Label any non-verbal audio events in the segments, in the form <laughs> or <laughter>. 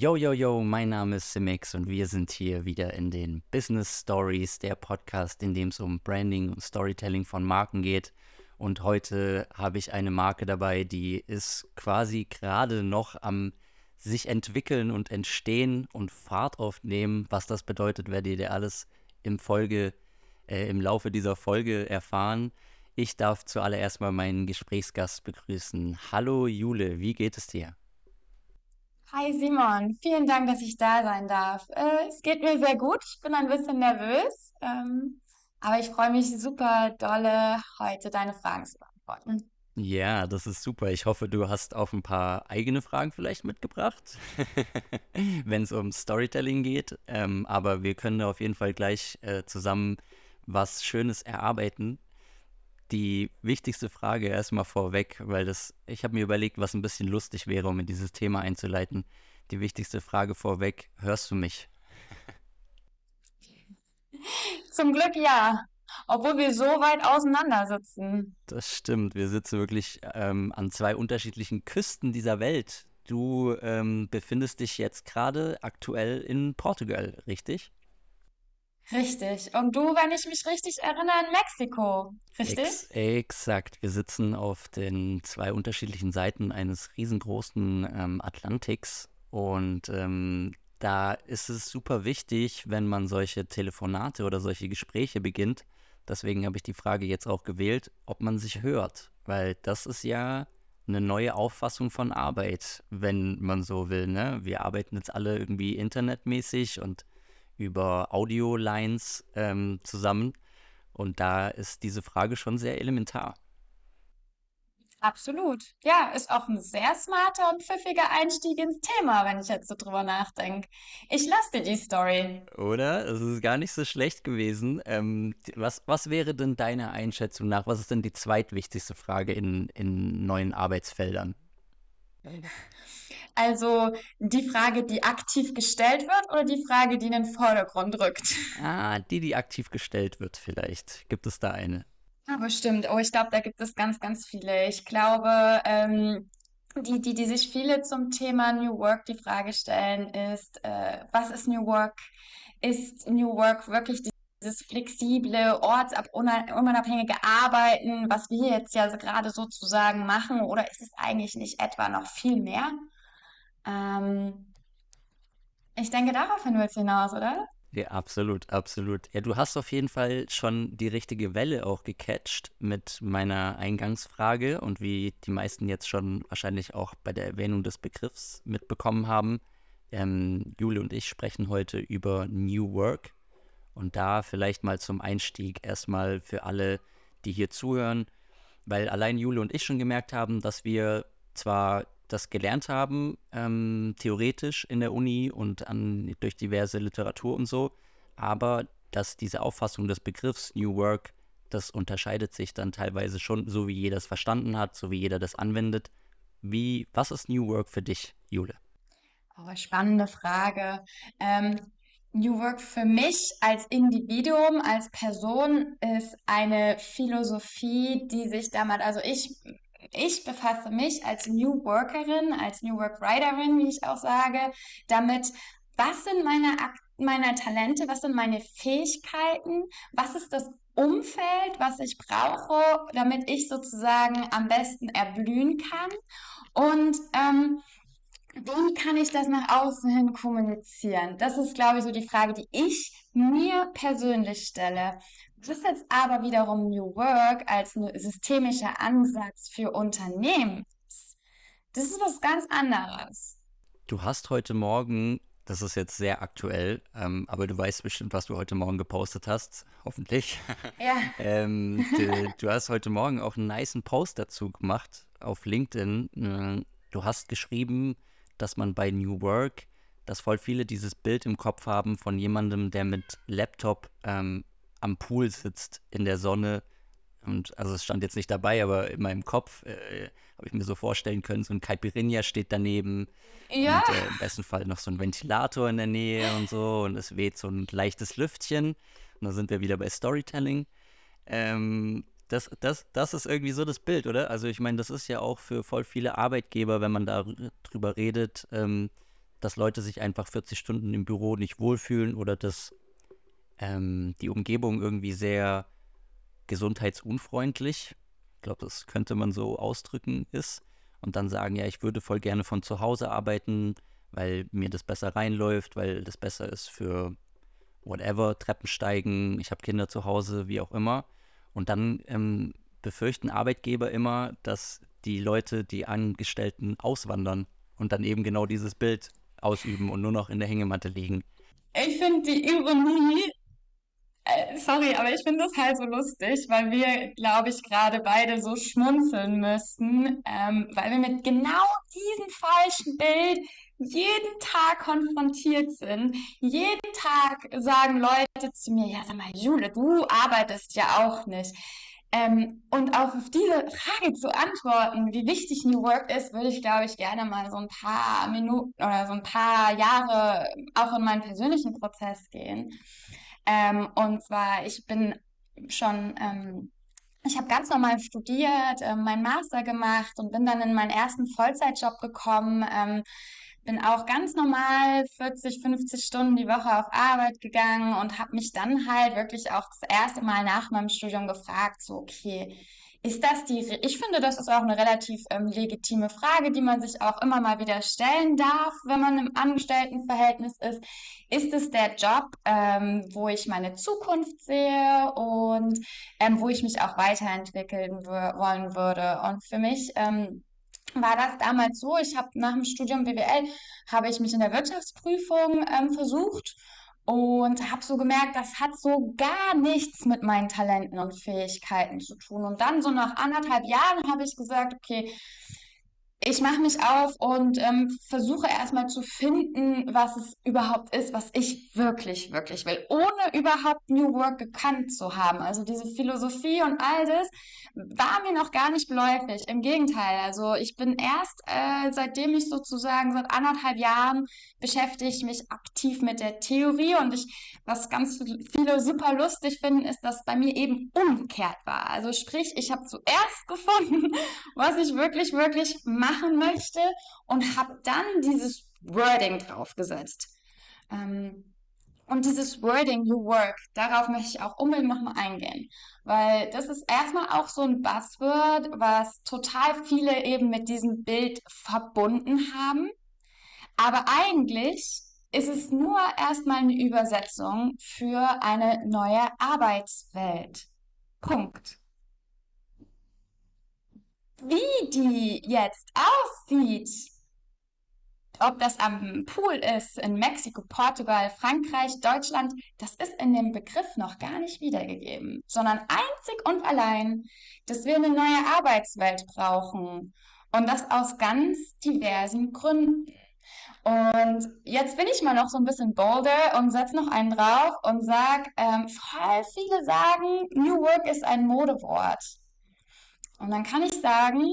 Yo, yo, yo, mein Name ist Simix und wir sind hier wieder in den Business Stories, der Podcast, in dem es um Branding und Storytelling von Marken geht. Und heute habe ich eine Marke dabei, die ist quasi gerade noch am sich entwickeln und entstehen und Fahrt aufnehmen. Was das bedeutet, werdet ihr alles im Folge, äh, im Laufe dieser Folge erfahren. Ich darf zuallererst mal meinen Gesprächsgast begrüßen. Hallo Jule, wie geht es dir? Hi Simon, vielen Dank, dass ich da sein darf. Äh, es geht mir sehr gut, ich bin ein bisschen nervös, ähm, aber ich freue mich super dolle, heute deine Fragen zu beantworten. Ja, das ist super. Ich hoffe, du hast auch ein paar eigene Fragen vielleicht mitgebracht, <laughs> wenn es um Storytelling geht. Ähm, aber wir können auf jeden Fall gleich äh, zusammen was Schönes erarbeiten die wichtigste Frage erstmal vorweg, weil das, ich habe mir überlegt, was ein bisschen lustig wäre, um in dieses Thema einzuleiten. Die wichtigste Frage vorweg, hörst du mich? <laughs> Zum Glück ja, obwohl wir so weit auseinander sitzen. Das stimmt, wir sitzen wirklich ähm, an zwei unterschiedlichen Küsten dieser Welt. Du ähm, befindest dich jetzt gerade aktuell in Portugal, richtig? Richtig. Und du, wenn ich mich richtig erinnere, in Mexiko. Richtig? Ex exakt. Wir sitzen auf den zwei unterschiedlichen Seiten eines riesengroßen ähm, Atlantiks. Und ähm, da ist es super wichtig, wenn man solche Telefonate oder solche Gespräche beginnt. Deswegen habe ich die Frage jetzt auch gewählt, ob man sich hört. Weil das ist ja eine neue Auffassung von Arbeit, wenn man so will. Ne? Wir arbeiten jetzt alle irgendwie internetmäßig und über Audio-Lines ähm, zusammen. Und da ist diese Frage schon sehr elementar. Absolut. Ja, ist auch ein sehr smarter und pfiffiger Einstieg ins Thema, wenn ich jetzt so drüber nachdenke. Ich lasse dir die Story. Oder? Es ist gar nicht so schlecht gewesen. Ähm, was, was wäre denn deiner Einschätzung nach, was ist denn die zweitwichtigste Frage in, in neuen Arbeitsfeldern? Also die Frage, die aktiv gestellt wird oder die Frage, die in den Vordergrund rückt? Ah, die, die aktiv gestellt wird vielleicht. Gibt es da eine? Aber stimmt. Oh, ich glaube, da gibt es ganz, ganz viele. Ich glaube, ähm, die, die, die sich viele zum Thema New Work die Frage stellen, ist, äh, was ist New Work? Ist New Work wirklich dieses flexible, ortsunabhängige Arbeiten, was wir jetzt ja gerade sozusagen machen, oder ist es eigentlich nicht etwa noch viel mehr? Ähm, ich denke, daraufhin willst du hinaus, oder? Ja, absolut, absolut. Ja, du hast auf jeden Fall schon die richtige Welle auch gecatcht mit meiner Eingangsfrage und wie die meisten jetzt schon wahrscheinlich auch bei der Erwähnung des Begriffs mitbekommen haben. Ähm, Jule und ich sprechen heute über New Work und da vielleicht mal zum Einstieg erstmal für alle, die hier zuhören, weil allein Jule und ich schon gemerkt haben, dass wir zwar das gelernt haben, ähm, theoretisch in der Uni und an, durch diverse Literatur und so. Aber dass diese Auffassung des Begriffs New Work, das unterscheidet sich dann teilweise schon, so wie jeder es verstanden hat, so wie jeder das anwendet. Wie, was ist New Work für dich, Jule? Oh, spannende Frage. Ähm, New Work für mich als Individuum, als Person ist eine Philosophie, die sich damit, also ich ich befasse mich als New Workerin, als New Work Writerin, wie ich auch sage, damit, was sind meine, meine Talente, was sind meine Fähigkeiten, was ist das Umfeld, was ich brauche, damit ich sozusagen am besten erblühen kann. Und ähm, wie kann ich das nach außen hin kommunizieren? Das ist, glaube ich, so die Frage, die ich mir persönlich stelle. Das ist jetzt aber wiederum New Work als ein systemischer Ansatz für Unternehmen. Das ist was ganz anderes. Du hast heute Morgen, das ist jetzt sehr aktuell, ähm, aber du weißt bestimmt, was du heute Morgen gepostet hast, hoffentlich. <laughs> Ja. ähm, du, du, hast heute Morgen auch einen niceen Post dazu gemacht auf LinkedIn. Äh, du hast geschrieben, dass man bei New Work, dass voll viele dieses Bild im Kopf haben von jemandem, der mit Laptop ähm, am Pool sitzt in der Sonne. Und also es stand jetzt nicht dabei, aber in meinem Kopf äh, habe ich mir so vorstellen können, so ein Caipirinha steht daneben. Ja. Und äh, im besten Fall noch so ein Ventilator in der Nähe und so. Und es weht so ein leichtes Lüftchen. Und da sind wir wieder bei Storytelling. Ähm, das, das, das ist irgendwie so das Bild, oder? Also ich meine, das ist ja auch für voll viele Arbeitgeber, wenn man darüber redet, ähm, dass Leute sich einfach 40 Stunden im Büro nicht wohlfühlen oder dass ähm, die Umgebung irgendwie sehr gesundheitsunfreundlich, ich glaube, das könnte man so ausdrücken, ist. Und dann sagen, ja, ich würde voll gerne von zu Hause arbeiten, weil mir das besser reinläuft, weil das besser ist für whatever, Treppensteigen, ich habe Kinder zu Hause, wie auch immer. Und dann ähm, befürchten Arbeitgeber immer, dass die Leute, die Angestellten auswandern und dann eben genau dieses Bild ausüben und nur noch in der Hängematte liegen. Ich finde die Ironie, äh, sorry, aber ich finde das halt so lustig, weil wir, glaube ich, gerade beide so schmunzeln müssen, ähm, weil wir mit genau diesem falschen Bild jeden Tag konfrontiert sind. Jeden Tag sagen Leute zu mir, ja, sag mal, Jule, du arbeitest ja auch nicht. Ähm, und auf diese Frage zu antworten, wie wichtig New Work ist, würde ich, glaube ich, gerne mal so ein paar Minuten oder so ein paar Jahre auch in meinen persönlichen Prozess gehen. Ähm, und zwar, ich bin schon, ähm, ich habe ganz normal studiert, äh, meinen Master gemacht und bin dann in meinen ersten Vollzeitjob gekommen ähm, bin auch ganz normal 40, 50 Stunden die Woche auf Arbeit gegangen und habe mich dann halt wirklich auch das erste Mal nach meinem Studium gefragt, so, okay, ist das die, ich finde, das ist auch eine relativ ähm, legitime Frage, die man sich auch immer mal wieder stellen darf, wenn man im Angestelltenverhältnis ist. Ist es der Job, ähm, wo ich meine Zukunft sehe und ähm, wo ich mich auch weiterentwickeln wollen würde? Und für mich ähm, war das damals so, ich habe nach dem Studium BWL, habe ich mich in der Wirtschaftsprüfung ähm, versucht und habe so gemerkt, das hat so gar nichts mit meinen Talenten und Fähigkeiten zu tun. Und dann so nach anderthalb Jahren habe ich gesagt, okay, ich mache mich auf und ähm, versuche erstmal zu finden, was es überhaupt ist, was ich wirklich, wirklich will, ohne überhaupt New Work gekannt zu haben. Also diese Philosophie und all das war mir noch gar nicht geläufig. Im Gegenteil, also ich bin erst, äh, seitdem ich sozusagen seit anderthalb Jahren beschäftige ich mich aktiv mit der Theorie und ich, was ganz viele super lustig finden, ist, dass bei mir eben umgekehrt war. Also sprich, ich habe zuerst <laughs> gefunden, was ich wirklich, wirklich machen möchte und habe dann dieses Wording draufgesetzt. Ähm, und dieses Wording, New Work, darauf möchte ich auch unbedingt nochmal eingehen. Weil das ist erstmal auch so ein Buzzword, was total viele eben mit diesem Bild verbunden haben. Aber eigentlich ist es nur erstmal eine Übersetzung für eine neue Arbeitswelt. Punkt. Wie die jetzt aussieht, ob das am Pool ist, in Mexiko, Portugal, Frankreich, Deutschland, das ist in dem Begriff noch gar nicht wiedergegeben, sondern einzig und allein, dass wir eine neue Arbeitswelt brauchen. Und das aus ganz diversen Gründen. Und jetzt bin ich mal noch so ein bisschen bolder und setze noch einen drauf und sage, ähm, voll viele sagen, New Work ist ein Modewort. Und dann kann ich sagen,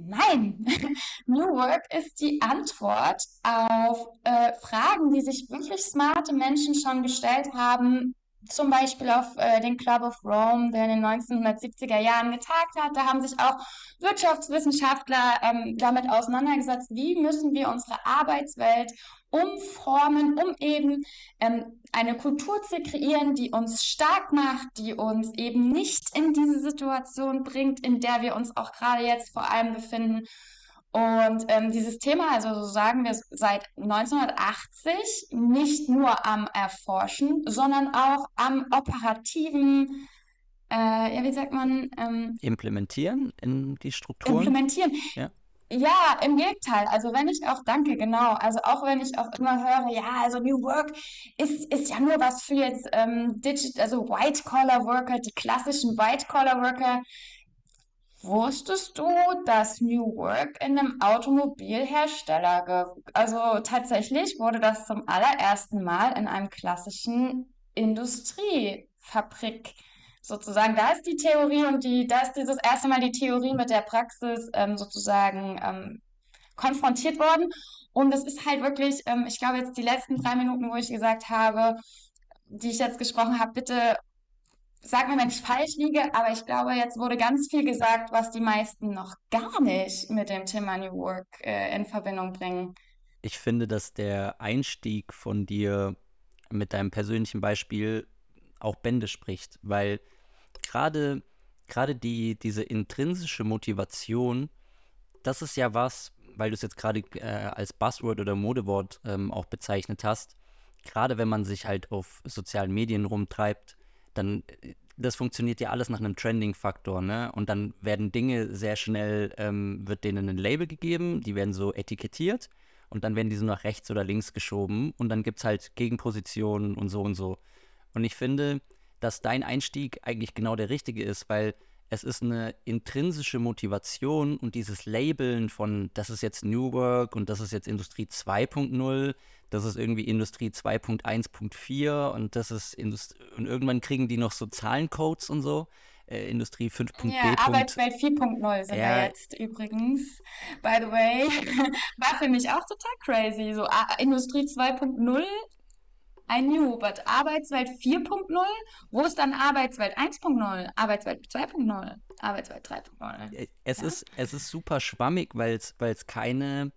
Nein, <laughs> New Work ist die Antwort auf äh, Fragen, die sich wirklich smarte Menschen schon gestellt haben. Zum Beispiel auf äh, den Club of Rome, der in den 1970er Jahren getagt hat. Da haben sich auch Wirtschaftswissenschaftler ähm, damit auseinandergesetzt, wie müssen wir unsere Arbeitswelt umformen, um eben ähm, eine Kultur zu kreieren, die uns stark macht, die uns eben nicht in diese Situation bringt, in der wir uns auch gerade jetzt vor allem befinden. Und ähm, dieses Thema, also so sagen wir seit 1980, nicht nur am Erforschen, sondern auch am operativen äh, ja, wie sagt man? Ähm, implementieren in die Strukturen? Implementieren. Ja. Ja, im Gegenteil. Also wenn ich auch, danke, genau. Also auch wenn ich auch immer höre, ja, also New Work ist, ist ja nur was für jetzt ähm, Digital, also White-Collar-Worker, die klassischen White-Collar-Worker. Wusstest du, dass New Work in einem Automobilhersteller, also tatsächlich wurde das zum allerersten Mal in einem klassischen Industriefabrik sozusagen, da ist die Theorie und die, da ist dieses erste Mal die Theorie mit der Praxis ähm, sozusagen ähm, konfrontiert worden. Und es ist halt wirklich, ähm, ich glaube jetzt die letzten drei Minuten, wo ich gesagt habe, die ich jetzt gesprochen habe, bitte sag mir, wenn ich falsch liege, aber ich glaube, jetzt wurde ganz viel gesagt, was die meisten noch gar nicht mit dem Thema New Work äh, in Verbindung bringen. ich finde, dass der Einstieg von dir mit deinem persönlichen Beispiel auch Bände spricht, weil gerade gerade die diese intrinsische Motivation, das ist ja was, weil du es jetzt gerade äh, als Buzzword oder Modewort ähm, auch bezeichnet hast. Gerade wenn man sich halt auf sozialen Medien rumtreibt, dann äh, das funktioniert ja alles nach einem Trending-Faktor, ne? Und dann werden Dinge sehr schnell, ähm, wird denen ein Label gegeben, die werden so etikettiert und dann werden die so nach rechts oder links geschoben und dann gibt es halt Gegenpositionen und so und so. Und ich finde, dass dein Einstieg eigentlich genau der richtige ist, weil es ist eine intrinsische Motivation und dieses Labeln von, das ist jetzt New Work und das ist jetzt Industrie 2.0, das ist irgendwie Industrie 2.1.4 und das ist Indust und irgendwann kriegen die noch so Zahlencodes und so. Äh, Industrie 5.b. Ja, Arbeitswelt 4.0 sind ja. wir jetzt übrigens. By the way, <laughs> war für mich auch total crazy. So A Industrie 2.0 I knew, but Arbeitswelt 4.0, wo ist dann Arbeitswelt 1.0, Arbeitswelt 2.0, Arbeitswelt 3.0? Äh, es, ja? ist, es ist super schwammig, weil es keine,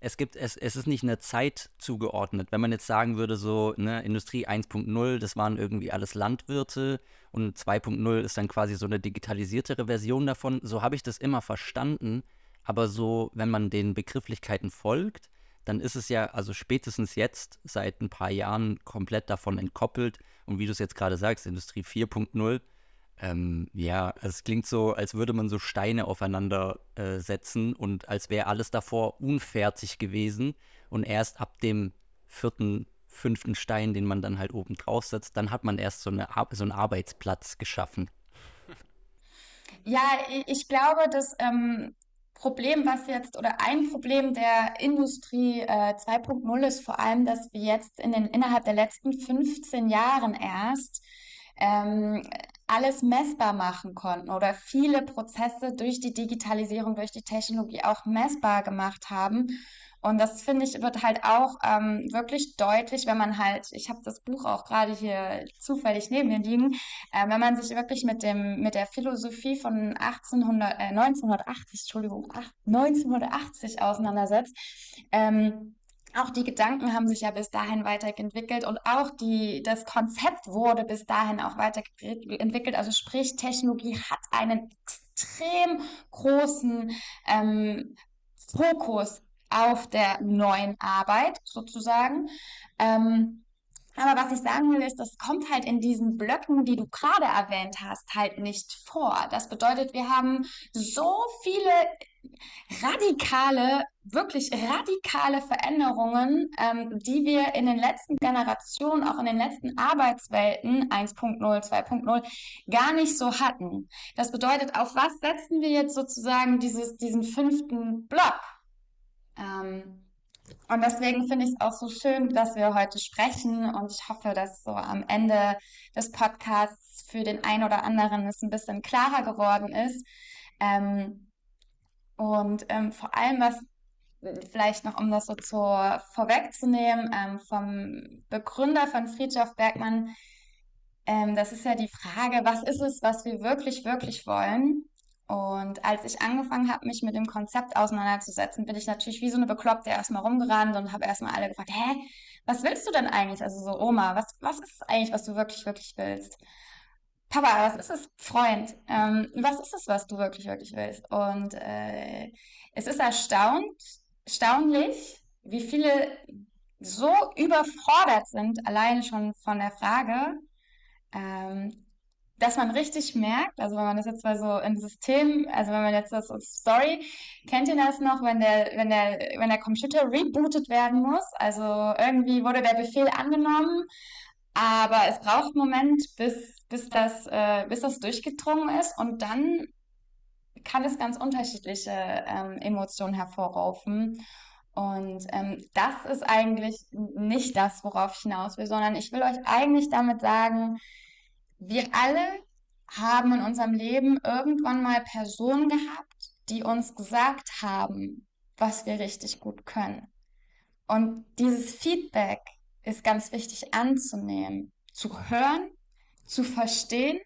es gibt, es, es ist nicht eine Zeit zugeordnet. Wenn man jetzt sagen würde, so, ne, Industrie 1.0, das waren irgendwie alles Landwirte und 2.0 ist dann quasi so eine digitalisiertere Version davon, so habe ich das immer verstanden. Aber so, wenn man den Begrifflichkeiten folgt, dann ist es ja also spätestens jetzt seit ein paar Jahren komplett davon entkoppelt. Und wie du es jetzt gerade sagst, Industrie 4.0, ähm, ja, es klingt so, als würde man so Steine aufeinander äh, setzen und als wäre alles davor unfertig gewesen. Und erst ab dem vierten, fünften Stein, den man dann halt oben drauf setzt, dann hat man erst so, eine, so einen Arbeitsplatz geschaffen. Ja, ich glaube, dass ähm, Problem, was jetzt oder ein Problem der Industrie äh, 2.0 ist vor allem, dass wir jetzt in den, innerhalb der letzten 15 Jahren erst ähm, alles messbar machen konnten oder viele Prozesse durch die Digitalisierung, durch die Technologie auch messbar gemacht haben und das finde ich wird halt auch ähm, wirklich deutlich, wenn man halt, ich habe das Buch auch gerade hier zufällig neben mir liegen, äh, wenn man sich wirklich mit dem mit der Philosophie von 1800, äh, 1980, Entschuldigung, 1980 auseinandersetzt. Ähm, auch die Gedanken haben sich ja bis dahin weiterentwickelt und auch die, das Konzept wurde bis dahin auch weiterentwickelt. Also sprich, Technologie hat einen extrem großen ähm, Fokus auf der neuen Arbeit sozusagen. Ähm, aber was ich sagen will, ist, das kommt halt in diesen Blöcken, die du gerade erwähnt hast, halt nicht vor. Das bedeutet, wir haben so viele radikale, wirklich radikale Veränderungen, ähm, die wir in den letzten Generationen, auch in den letzten Arbeitswelten 1.0, 2.0 gar nicht so hatten. Das bedeutet, auf was setzen wir jetzt sozusagen dieses, diesen fünften Block? Ähm, und deswegen finde ich es auch so schön, dass wir heute sprechen und ich hoffe, dass so am Ende des Podcasts für den einen oder anderen es ein bisschen klarer geworden ist. Ähm, und ähm, vor allem, was vielleicht noch, um das so zu, vorwegzunehmen, ähm, vom Begründer von Friedhof Bergmann, ähm, das ist ja die Frage, was ist es, was wir wirklich, wirklich wollen? Und als ich angefangen habe, mich mit dem Konzept auseinanderzusetzen, bin ich natürlich wie so eine Bekloppte erstmal rumgerannt und habe erstmal alle gefragt, hä, was willst du denn eigentlich? Also so, Oma, was, was ist eigentlich, was du wirklich, wirklich willst? Papa, was ist es, Freund? Ähm, was ist es, was du wirklich, wirklich willst? Und äh, es ist erstaunt, erstaunlich, wie viele so überfordert sind, allein schon von der Frage, ähm, dass man richtig merkt, also wenn man das jetzt mal so im System, also wenn man jetzt das Story, kennt ihr das noch, wenn der, wenn der, wenn der Computer rebootet werden muss? Also irgendwie wurde der Befehl angenommen, aber es braucht einen Moment, bis, bis das, äh, bis das durchgedrungen ist und dann kann es ganz unterschiedliche ähm, Emotionen hervorrufen. Und ähm, das ist eigentlich nicht das, worauf ich hinaus will, sondern ich will euch eigentlich damit sagen, wir alle haben in unserem Leben irgendwann mal Personen gehabt, die uns gesagt haben, was wir richtig gut können. Und dieses Feedback ist ganz wichtig anzunehmen, zu hören, zu verstehen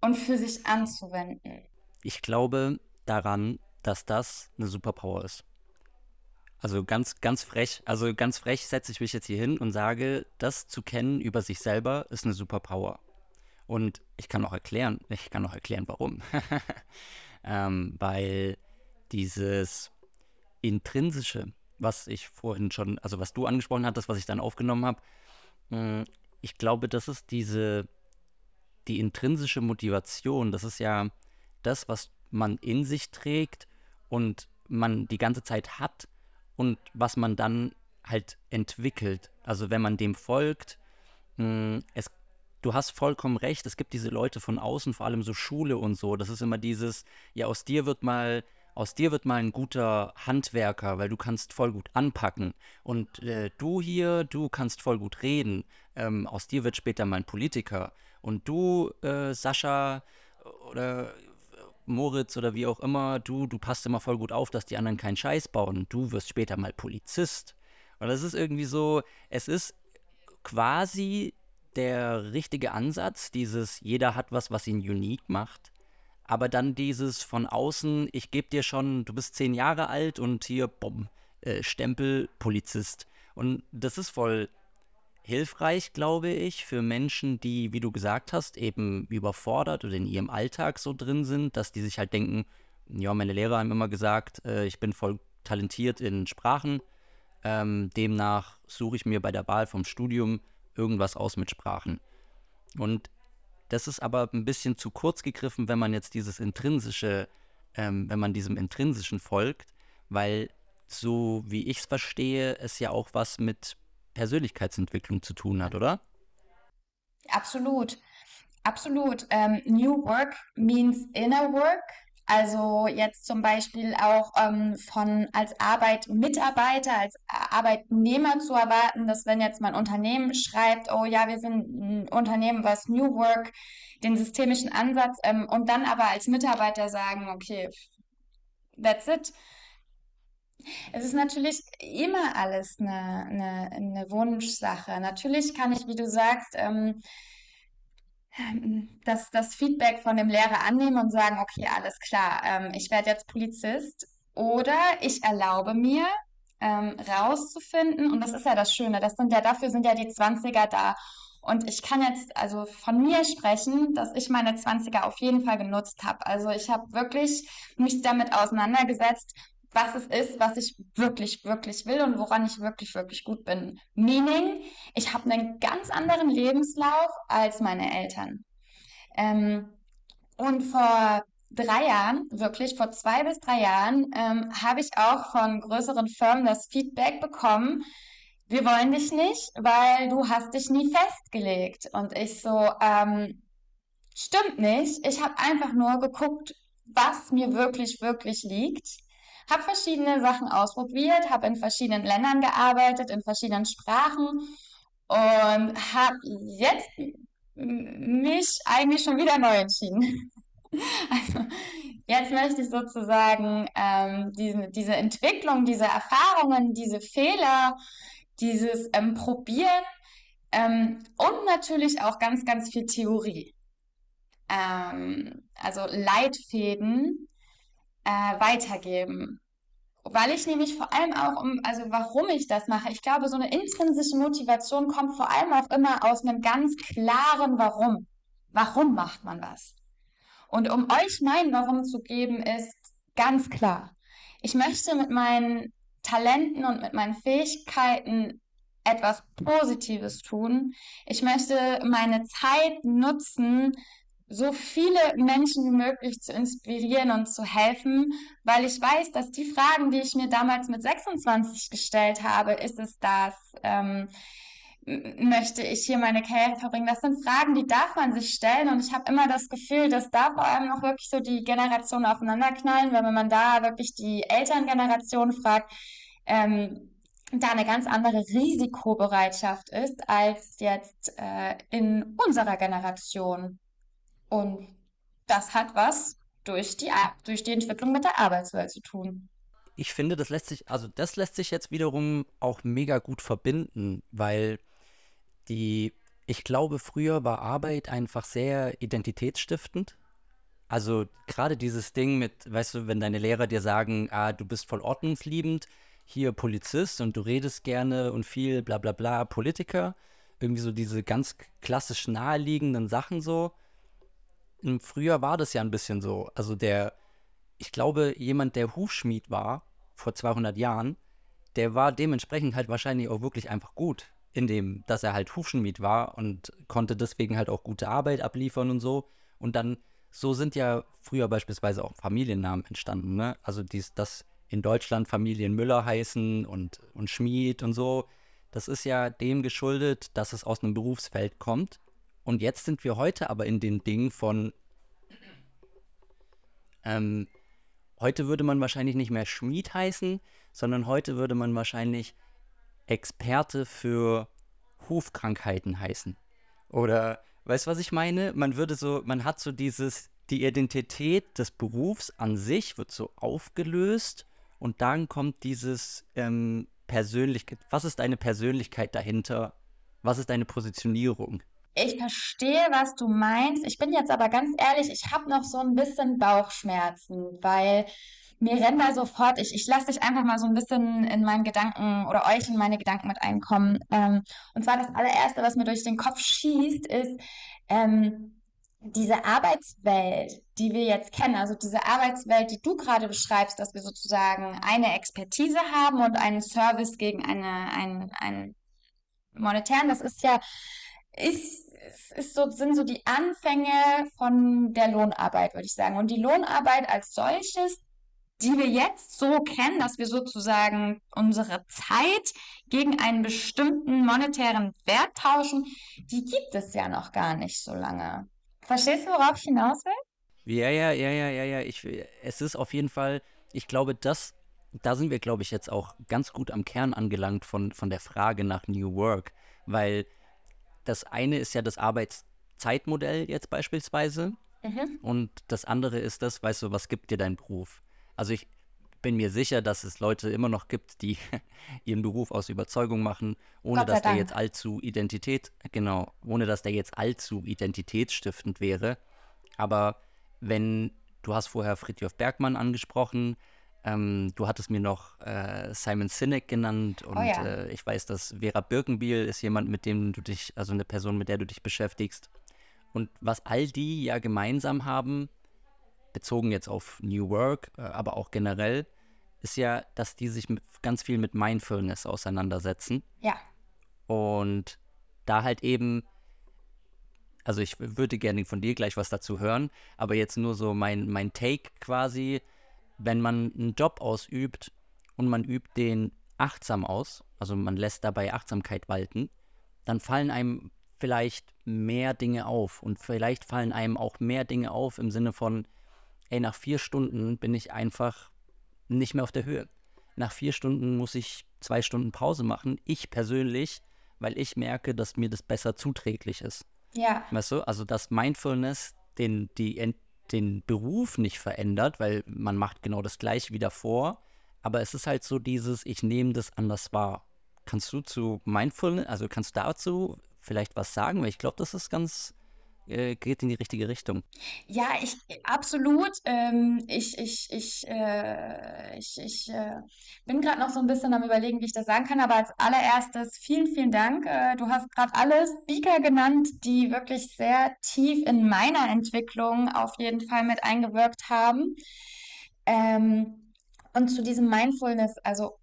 und für sich anzuwenden. Ich glaube daran, dass das eine Superpower ist. Also ganz, ganz frech. Also ganz frech setze ich mich jetzt hier hin und sage, das zu kennen über sich selber ist eine Superpower. Und ich kann auch erklären, ich kann auch erklären, warum. <laughs> ähm, weil dieses intrinsische, was ich vorhin schon, also was du angesprochen hattest, was ich dann aufgenommen habe, hm, ich glaube, das ist diese, die intrinsische Motivation, das ist ja das, was man in sich trägt und man die ganze Zeit hat und was man dann halt entwickelt. Also wenn man dem folgt, hm, es, du hast vollkommen recht, es gibt diese Leute von außen, vor allem so Schule und so, das ist immer dieses, ja, aus dir wird mal aus dir wird mal ein guter Handwerker, weil du kannst voll gut anpacken. Und äh, du hier, du kannst voll gut reden. Ähm, aus dir wird später mal ein Politiker. Und du, äh, Sascha oder Moritz oder wie auch immer, du, du passt immer voll gut auf, dass die anderen keinen Scheiß bauen. Du wirst später mal Polizist. Und das ist irgendwie so, es ist quasi der richtige Ansatz, dieses jeder hat was, was ihn unique macht aber dann dieses von außen, ich gebe dir schon, du bist zehn Jahre alt und hier, bumm, äh, Stempel Polizist. Und das ist voll hilfreich, glaube ich, für Menschen, die, wie du gesagt hast, eben überfordert oder in ihrem Alltag so drin sind, dass die sich halt denken, ja, meine Lehrer haben immer gesagt, äh, ich bin voll talentiert in Sprachen. Ähm, demnach suche ich mir bei der Wahl vom Studium irgendwas aus mit Sprachen. Und das ist aber ein bisschen zu kurz gegriffen, wenn man jetzt dieses intrinsische, ähm, wenn man diesem intrinsischen folgt, weil so wie ich es verstehe, es ja auch was mit Persönlichkeitsentwicklung zu tun hat, oder? Absolut. Absolut. Ähm, New Work means inner work. Also jetzt zum Beispiel auch ähm, von als Arbeitmitarbeiter, als Arbeitnehmer zu erwarten, dass wenn jetzt mein Unternehmen schreibt, oh ja, wir sind ein Unternehmen, was New Work, den systemischen Ansatz, ähm, und dann aber als Mitarbeiter sagen, okay, that's it. Es ist natürlich immer alles eine, eine, eine Wunschsache. Natürlich kann ich, wie du sagst, ähm, das, das Feedback von dem Lehrer annehmen und sagen, okay, alles klar, ähm, ich werde jetzt Polizist oder ich erlaube mir, ähm, rauszufinden, und das ist ja das Schöne, das sind ja, dafür sind ja die 20er da. Und ich kann jetzt also von mir sprechen, dass ich meine 20er auf jeden Fall genutzt habe. Also ich habe wirklich mich damit auseinandergesetzt, was es ist, was ich wirklich, wirklich will und woran ich wirklich, wirklich gut bin. Meaning, ich habe einen ganz anderen Lebenslauf als meine Eltern. Ähm, und vor drei Jahren, wirklich vor zwei bis drei Jahren, ähm, habe ich auch von größeren Firmen das Feedback bekommen, wir wollen dich nicht, weil du hast dich nie festgelegt. Und ich so, ähm, stimmt nicht. Ich habe einfach nur geguckt, was mir wirklich, wirklich liegt habe verschiedene Sachen ausprobiert, habe in verschiedenen Ländern gearbeitet, in verschiedenen Sprachen und habe jetzt mich eigentlich schon wieder neu entschieden. <laughs> Also jetzt möchte ich sozusagen ähm, diese, diese Entwicklung, diese Erfahrungen, diese Fehler, dieses ähm, Probieren ähm, und natürlich auch ganz, ganz viel Theorie. Ähm, also Leitfäden äh, weitergeben. Weil ich nämlich vor allem auch um, also warum ich das mache, ich glaube, so eine intrinsische Motivation kommt vor allem auch immer aus einem ganz klaren Warum. Warum macht man was? Und um euch mein Warum zu geben, ist ganz klar. Ich möchte mit meinen Talenten und mit meinen Fähigkeiten etwas Positives tun. Ich möchte meine Zeit nutzen, so viele Menschen wie möglich zu inspirieren und zu helfen, weil ich weiß, dass die Fragen, die ich mir damals mit 26 gestellt habe, ist es das, ähm, möchte ich hier meine Karriere verbringen? Das sind Fragen, die darf man sich stellen und ich habe immer das Gefühl, dass da vor allem noch wirklich so die Generationen aufeinanderknallen, weil wenn man da wirklich die Elterngeneration fragt, ähm, da eine ganz andere Risikobereitschaft ist als jetzt äh, in unserer Generation. Und das hat was durch die, durch die Entwicklung mit der Arbeitswelt zu tun. Ich finde, das lässt sich, also das lässt sich jetzt wiederum auch mega gut verbinden, weil die, ich glaube, früher war Arbeit einfach sehr identitätsstiftend. Also gerade dieses Ding mit, weißt du, wenn deine Lehrer dir sagen, ah, du bist voll ordnungsliebend, hier Polizist und du redest gerne und viel bla bla bla Politiker. Irgendwie so diese ganz klassisch naheliegenden Sachen so. Im Frühjahr war das ja ein bisschen so. Also der, ich glaube, jemand, der Hufschmied war, vor 200 Jahren, der war dementsprechend halt wahrscheinlich auch wirklich einfach gut in dem, dass er halt Hufschmied war und konnte deswegen halt auch gute Arbeit abliefern und so. Und dann, so sind ja früher beispielsweise auch Familiennamen entstanden, ne? Also dies, dass in Deutschland Familien Müller heißen und, und Schmied und so. Das ist ja dem geschuldet, dass es aus einem Berufsfeld kommt. Und jetzt sind wir heute aber in den Dingen von, ähm, heute würde man wahrscheinlich nicht mehr Schmied heißen, sondern heute würde man wahrscheinlich Experte für Hufkrankheiten heißen. Oder, weißt du, was ich meine? Man würde so, man hat so dieses, die Identität des Berufs an sich wird so aufgelöst und dann kommt dieses ähm, Persönlichkeit. Was ist deine Persönlichkeit dahinter? Was ist deine Positionierung? Ich verstehe, was du meinst. Ich bin jetzt aber ganz ehrlich, ich habe noch so ein bisschen Bauchschmerzen, weil mir rennt da sofort, ich, ich lasse dich einfach mal so ein bisschen in meinen Gedanken oder euch in meine Gedanken mit einkommen. Ähm, und zwar das allererste, was mir durch den Kopf schießt, ist ähm, diese Arbeitswelt, die wir jetzt kennen, also diese Arbeitswelt, die du gerade beschreibst, dass wir sozusagen eine Expertise haben und einen Service gegen eine, einen, einen monetären, das ist ja, ist ist so, sind so die Anfänge von der Lohnarbeit, würde ich sagen. Und die Lohnarbeit als solches die wir jetzt so kennen, dass wir sozusagen unsere Zeit gegen einen bestimmten monetären Wert tauschen, die gibt es ja noch gar nicht so lange. Verstehst du, worauf ich hinaus will? Ja, ja, ja, ja, ja, ja. Ich, es ist auf jeden Fall, ich glaube, das, da sind wir, glaube ich, jetzt auch ganz gut am Kern angelangt von, von der Frage nach New Work, weil das eine ist ja das Arbeitszeitmodell jetzt beispielsweise. Mhm. Und das andere ist das, weißt du, was gibt dir dein Beruf? Also ich bin mir sicher, dass es Leute immer noch gibt, die <laughs> ihren Beruf aus Überzeugung machen, ohne dass der jetzt allzu Identität, genau, ohne dass der jetzt allzu identitätsstiftend wäre. Aber wenn, du hast vorher Fritjof Bergmann angesprochen, ähm, du hattest mir noch äh, Simon Sinek genannt und oh ja. äh, ich weiß, dass Vera Birkenbiel ist jemand, mit dem du dich, also eine Person, mit der du dich beschäftigst. Und was all die ja gemeinsam haben, bezogen jetzt auf New Work, äh, aber auch generell, ist ja, dass die sich ganz viel mit Mindfulness auseinandersetzen. Ja. Und da halt eben, also ich würde gerne von dir gleich was dazu hören, aber jetzt nur so mein, mein Take quasi, wenn man einen Job ausübt und man übt den achtsam aus, also man lässt dabei Achtsamkeit walten, dann fallen einem vielleicht mehr Dinge auf und vielleicht fallen einem auch mehr Dinge auf im Sinne von, ey, nach vier Stunden bin ich einfach nicht mehr auf der Höhe. Nach vier Stunden muss ich zwei Stunden Pause machen, ich persönlich, weil ich merke, dass mir das besser zuträglich ist. Ja. Weißt du, also dass Mindfulness den, die, den Beruf nicht verändert, weil man macht genau das gleiche wie davor, aber es ist halt so dieses, ich nehme das anders wahr. Kannst du zu Mindfulness, also kannst du dazu vielleicht was sagen? Weil ich glaube, das ist ganz, äh, geht in die richtige Richtung. Ja, ich absolut. Ähm, ich ich, ich, äh, ich, ich äh, bin gerade noch so ein bisschen am überlegen, wie ich das sagen kann, aber als allererstes vielen, vielen Dank. Äh, du hast gerade alle Speaker genannt, die wirklich sehr tief in meiner Entwicklung auf jeden Fall mit eingewirkt haben. Ähm, und zu diesem Mindfulness, also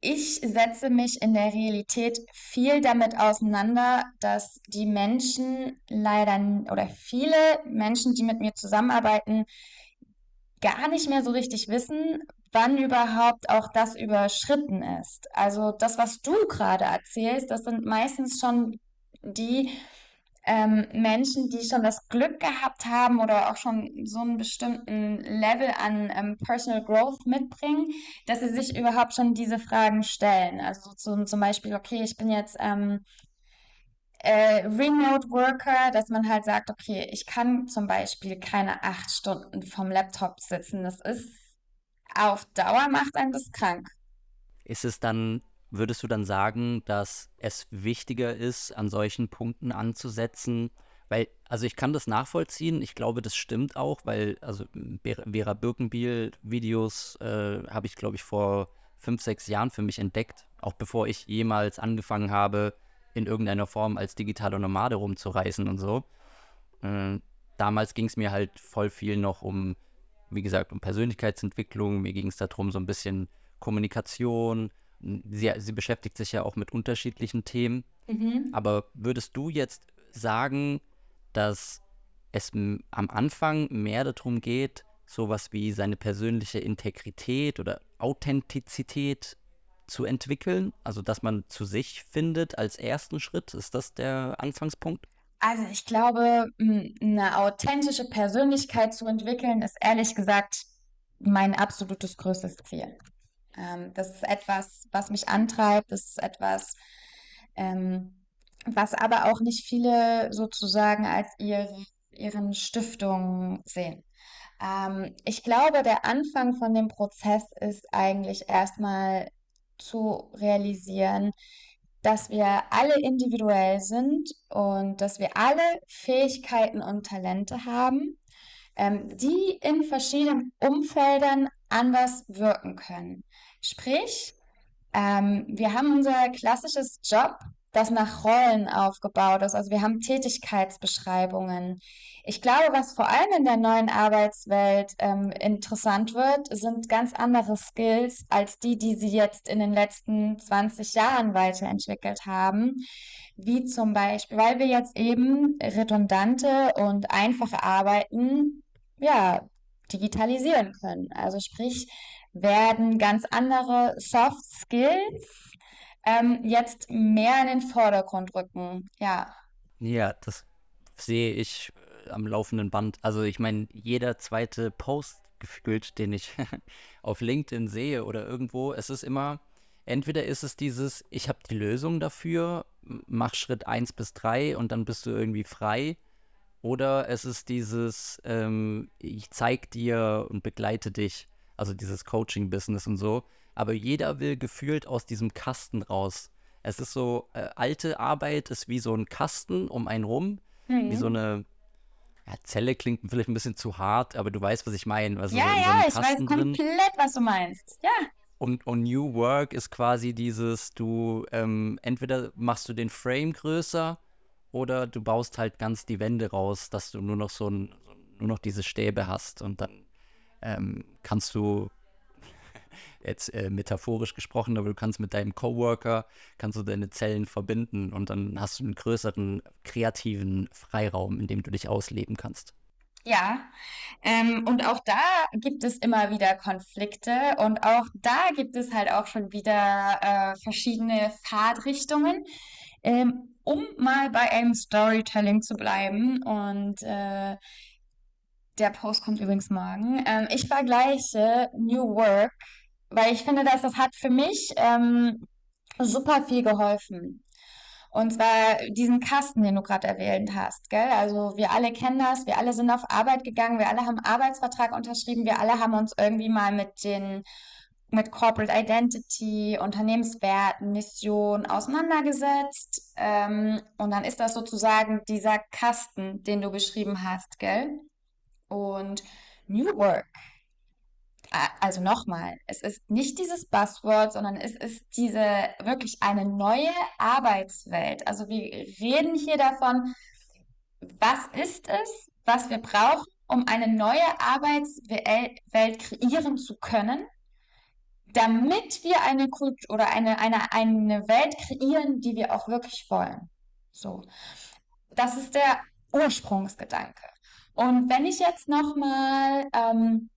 ich setze mich in der Realität viel damit auseinander, dass die Menschen leider oder viele Menschen, die mit mir zusammenarbeiten, gar nicht mehr so richtig wissen, wann überhaupt auch das überschritten ist. Also das, was du gerade erzählst, das sind meistens schon die ähm, Menschen, die schon das Glück gehabt haben oder auch schon so einen bestimmten Level an ähm, Personal Growth mitbringen, dass sie sich überhaupt schon diese Fragen stellen. Also zum, zum Beispiel, okay, ich bin jetzt ähm, äh, Remote Worker, dass man halt sagt, okay, ich kann zum Beispiel keine acht Stunden vom Laptop sitzen. Das ist auf Dauer macht einen das krank. Ist es dann Würdest du dann sagen, dass es wichtiger ist, an solchen Punkten anzusetzen? Weil, also ich kann das nachvollziehen, ich glaube, das stimmt auch, weil, also Vera Birkenbiel-Videos äh, habe ich, glaube ich, vor fünf, sechs Jahren für mich entdeckt, auch bevor ich jemals angefangen habe, in irgendeiner Form als digitale Nomade rumzureisen und so. Äh, damals ging es mir halt voll viel noch um, wie gesagt, um Persönlichkeitsentwicklung. Mir ging es darum, so ein bisschen Kommunikation. Sie, sie beschäftigt sich ja auch mit unterschiedlichen Themen. Mhm. Aber würdest du jetzt sagen, dass es am Anfang mehr darum geht, sowas wie seine persönliche Integrität oder Authentizität zu entwickeln? Also, dass man zu sich findet als ersten Schritt? Ist das der Anfangspunkt? Also, ich glaube, eine authentische Persönlichkeit zu entwickeln, ist ehrlich gesagt mein absolutes größtes Ziel. Ähm, das ist etwas, was mich antreibt, das ist etwas, ähm, was aber auch nicht viele sozusagen als ihre, ihren Stiftung sehen. Ähm, ich glaube, der Anfang von dem Prozess ist eigentlich erstmal zu realisieren, dass wir alle individuell sind und dass wir alle Fähigkeiten und Talente haben, ähm, die in verschiedenen Umfeldern anders wirken können. Sprich, ähm, wir haben unser klassisches Job, das nach Rollen aufgebaut ist. Also wir haben Tätigkeitsbeschreibungen. Ich glaube, was vor allem in der neuen Arbeitswelt ähm, interessant wird, sind ganz andere Skills als die, die sie jetzt in den letzten 20 Jahren weiterentwickelt haben. Wie zum Beispiel, weil wir jetzt eben redundante und einfache Arbeiten, ja, digitalisieren können. Also sprich, werden ganz andere Soft Skills ähm, jetzt mehr in den Vordergrund rücken. Ja. Ja, das sehe ich äh, am laufenden Band. Also ich meine, jeder zweite Post gefühlt, den ich <laughs> auf LinkedIn sehe oder irgendwo, es ist immer, entweder ist es dieses, ich habe die Lösung dafür, mach Schritt 1 bis 3 und dann bist du irgendwie frei. Oder es ist dieses, ähm, ich zeig dir und begleite dich, also dieses Coaching-Business und so aber jeder will gefühlt aus diesem Kasten raus. Es ist so, äh, alte Arbeit ist wie so ein Kasten um einen rum, mhm. wie so eine ja, Zelle klingt vielleicht ein bisschen zu hart, aber du weißt, was ich meine. Also ja, so, ja, ich weiß komplett, was du meinst. Ja. Und, und New Work ist quasi dieses, du ähm, entweder machst du den Frame größer oder du baust halt ganz die Wände raus, dass du nur noch so ein, nur noch diese Stäbe hast und dann ähm, kannst du <laughs> jetzt äh, metaphorisch gesprochen, aber du kannst mit deinem Coworker, kannst du deine Zellen verbinden und dann hast du einen größeren kreativen Freiraum, in dem du dich ausleben kannst. Ja, ähm, und auch da gibt es immer wieder Konflikte und auch da gibt es halt auch schon wieder äh, verschiedene Fahrtrichtungen. Ähm, um mal bei einem Storytelling zu bleiben und äh, der Post kommt übrigens morgen. Ähm, ich vergleiche New Work weil ich finde, dass das hat für mich ähm, super viel geholfen. Und zwar diesen Kasten, den du gerade erwähnt hast, gell? Also wir alle kennen das, wir alle sind auf Arbeit gegangen, wir alle haben einen Arbeitsvertrag unterschrieben, wir alle haben uns irgendwie mal mit den mit Corporate Identity, Unternehmenswerten, Mission auseinandergesetzt. Ähm, und dann ist das sozusagen dieser Kasten, den du beschrieben hast, gell? Und New Work also nochmal, es ist nicht dieses Buzzword, sondern es ist diese wirklich eine neue Arbeitswelt. Also wir reden hier davon, was ist es, was wir brauchen, um eine neue Arbeitswelt kreieren zu können, damit wir eine Kultur oder eine, eine, eine Welt kreieren, die wir auch wirklich wollen. So. Das ist der Ursprungsgedanke. Und wenn ich jetzt nochmal ähm,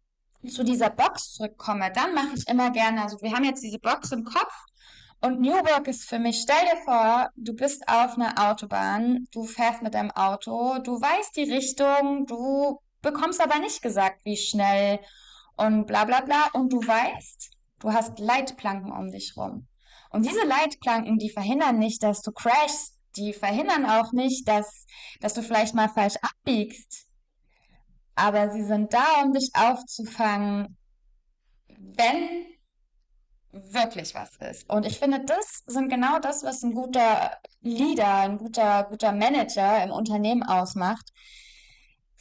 zu dieser Box zurückkomme, dann mache ich immer gerne, also wir haben jetzt diese Box im Kopf und New Work ist für mich, stell dir vor, du bist auf einer Autobahn, du fährst mit deinem Auto, du weißt die Richtung, du bekommst aber nicht gesagt, wie schnell und bla bla bla und du weißt, du hast Leitplanken um dich rum. Und diese Leitplanken, die verhindern nicht, dass du crashst, die verhindern auch nicht, dass, dass du vielleicht mal falsch abbiegst aber sie sind da, um dich aufzufangen, wenn wirklich was ist. Und ich finde, das sind genau das, was ein guter Leader, ein guter, guter Manager im Unternehmen ausmacht.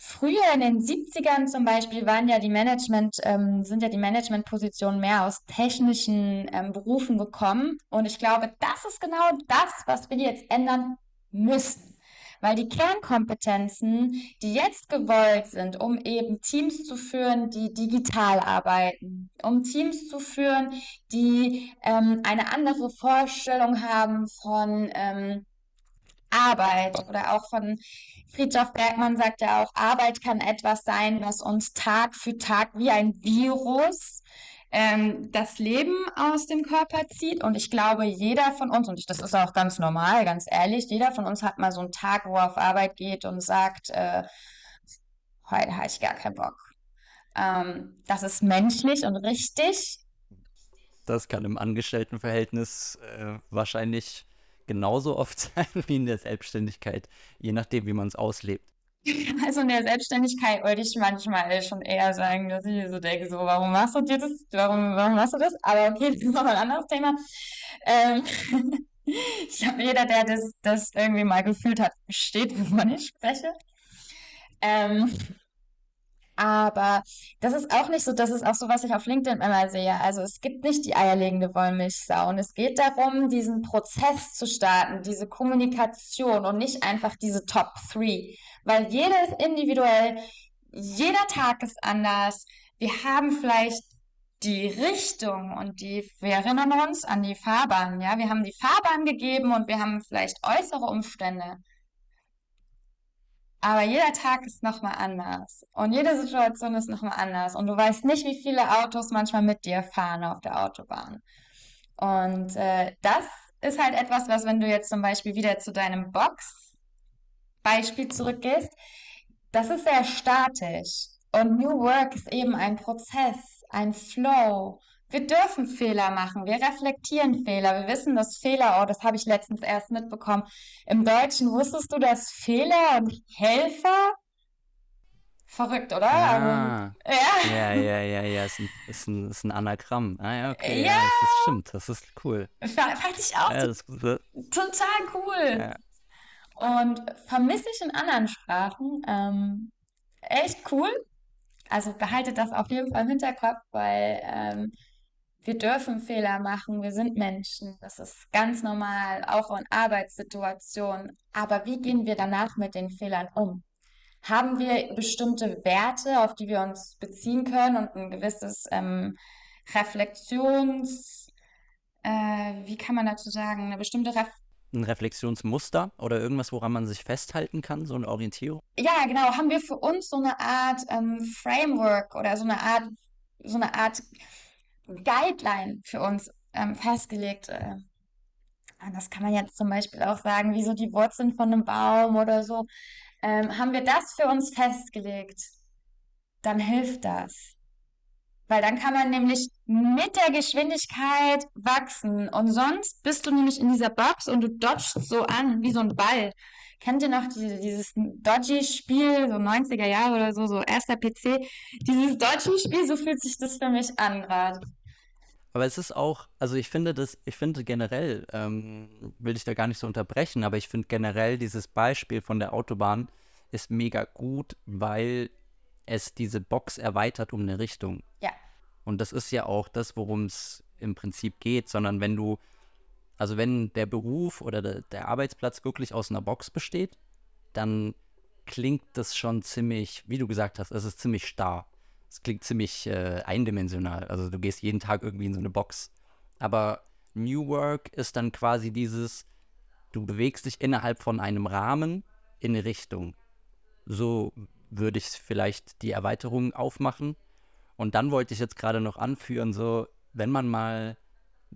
Früher in den 70ern zum Beispiel waren ja die Management, ähm, sind ja die Managementpositionen mehr aus technischen ähm, Berufen gekommen. Und ich glaube, das ist genau das, was wir jetzt ändern müssen. Weil die Kernkompetenzen, die jetzt gewollt sind, um eben Teams zu führen, die digital arbeiten, um Teams zu führen, die ähm, eine andere Vorstellung haben von ähm, Arbeit oder auch von Friedrich Bergmann sagt ja auch, Arbeit kann etwas sein, was uns Tag für Tag wie ein Virus ähm, das Leben aus dem Körper zieht. Und ich glaube, jeder von uns, und das ist auch ganz normal, ganz ehrlich, jeder von uns hat mal so einen Tag, wo er auf Arbeit geht und sagt, äh, heute habe ich gar keinen Bock. Ähm, das ist menschlich und richtig. Das kann im Angestelltenverhältnis äh, wahrscheinlich genauso oft <laughs> sein wie in der Selbstständigkeit, je nachdem, wie man es auslebt. <laughs> Also in der Selbstständigkeit wollte ich manchmal schon eher sagen, dass ich so denke, so, warum machst du dir das? Warum, warum machst du das? Aber okay, <laughs> das ist noch ein anderes Thema. Ähm, ich glaube, jeder, der das, das irgendwie mal gefühlt hat, versteht, wovon ich spreche. Ähm, aber das ist auch nicht so, das ist auch so, was ich auf LinkedIn immer sehe. Also es gibt nicht die eierlegende Wollmilchsau. Und es geht darum, diesen Prozess zu starten, diese Kommunikation und nicht einfach diese Top 3. Weil jeder ist individuell, jeder Tag ist anders. Wir haben vielleicht die Richtung und die, wir erinnern uns an die Fahrbahn, ja. Wir haben die Fahrbahn gegeben und wir haben vielleicht äußere Umstände. Aber jeder Tag ist nochmal anders. Und jede Situation ist nochmal anders. Und du weißt nicht, wie viele Autos manchmal mit dir fahren auf der Autobahn. Und äh, das ist halt etwas, was, wenn du jetzt zum Beispiel wieder zu deinem Box-Beispiel zurückgehst, das ist sehr statisch. Und New Work ist eben ein Prozess, ein Flow. Wir dürfen Fehler machen, wir reflektieren Fehler. Wir wissen, dass Fehler, oh, das habe ich letztens erst mitbekommen. Im Deutschen wusstest du, dass Fehler und Helfer Verrückt, oder? Ah, ja. ja, ja, ja, ja, ist ein, ist ein, ist ein Anagramm. Ah, ja, okay, ja, ja das ist, stimmt, das ist cool. Fand ich auch ja, das, das, total cool. Ja. Und vermisse ich in anderen Sprachen. Ähm, echt cool. Also behaltet das auf jeden Fall im Hinterkopf, weil ähm, wir dürfen Fehler machen, wir sind Menschen, das ist ganz normal, auch in Arbeitssituationen. Aber wie gehen wir danach mit den Fehlern um? Haben wir bestimmte Werte, auf die wir uns beziehen können und ein gewisses ähm, Reflexions, äh, wie kann man dazu sagen, eine bestimmte Ref ein Reflexionsmuster oder irgendwas, woran man sich festhalten kann, so eine Orientierung? Ja, genau. Haben wir für uns so eine Art ähm, Framework oder so eine Art, so eine Art Guideline für uns ähm, festgelegt. Äh, das kann man jetzt zum Beispiel auch sagen, wie so die Wurzeln von einem Baum oder so. Ähm, haben wir das für uns festgelegt, dann hilft das. Weil dann kann man nämlich mit der Geschwindigkeit wachsen. Und sonst bist du nämlich in dieser Box und du dodgst so an, wie so ein Ball. Kennt ihr noch diese, dieses Dodgy-Spiel, so 90er Jahre oder so, so erster PC? Dieses Dodgy-Spiel, so fühlt sich das für mich an gerade. Aber es ist auch, also ich finde das, ich finde generell, ähm, will ich da gar nicht so unterbrechen, aber ich finde generell dieses Beispiel von der Autobahn ist mega gut, weil es diese Box erweitert um eine Richtung. Ja. Und das ist ja auch das, worum es im Prinzip geht, sondern wenn du, also wenn der Beruf oder der, der Arbeitsplatz wirklich aus einer Box besteht, dann klingt das schon ziemlich, wie du gesagt hast, es ist ziemlich starr. Es klingt ziemlich äh, eindimensional. Also du gehst jeden Tag irgendwie in so eine Box. Aber New Work ist dann quasi dieses, du bewegst dich innerhalb von einem Rahmen in eine Richtung. So würde ich vielleicht die Erweiterung aufmachen. Und dann wollte ich jetzt gerade noch anführen, so, wenn man mal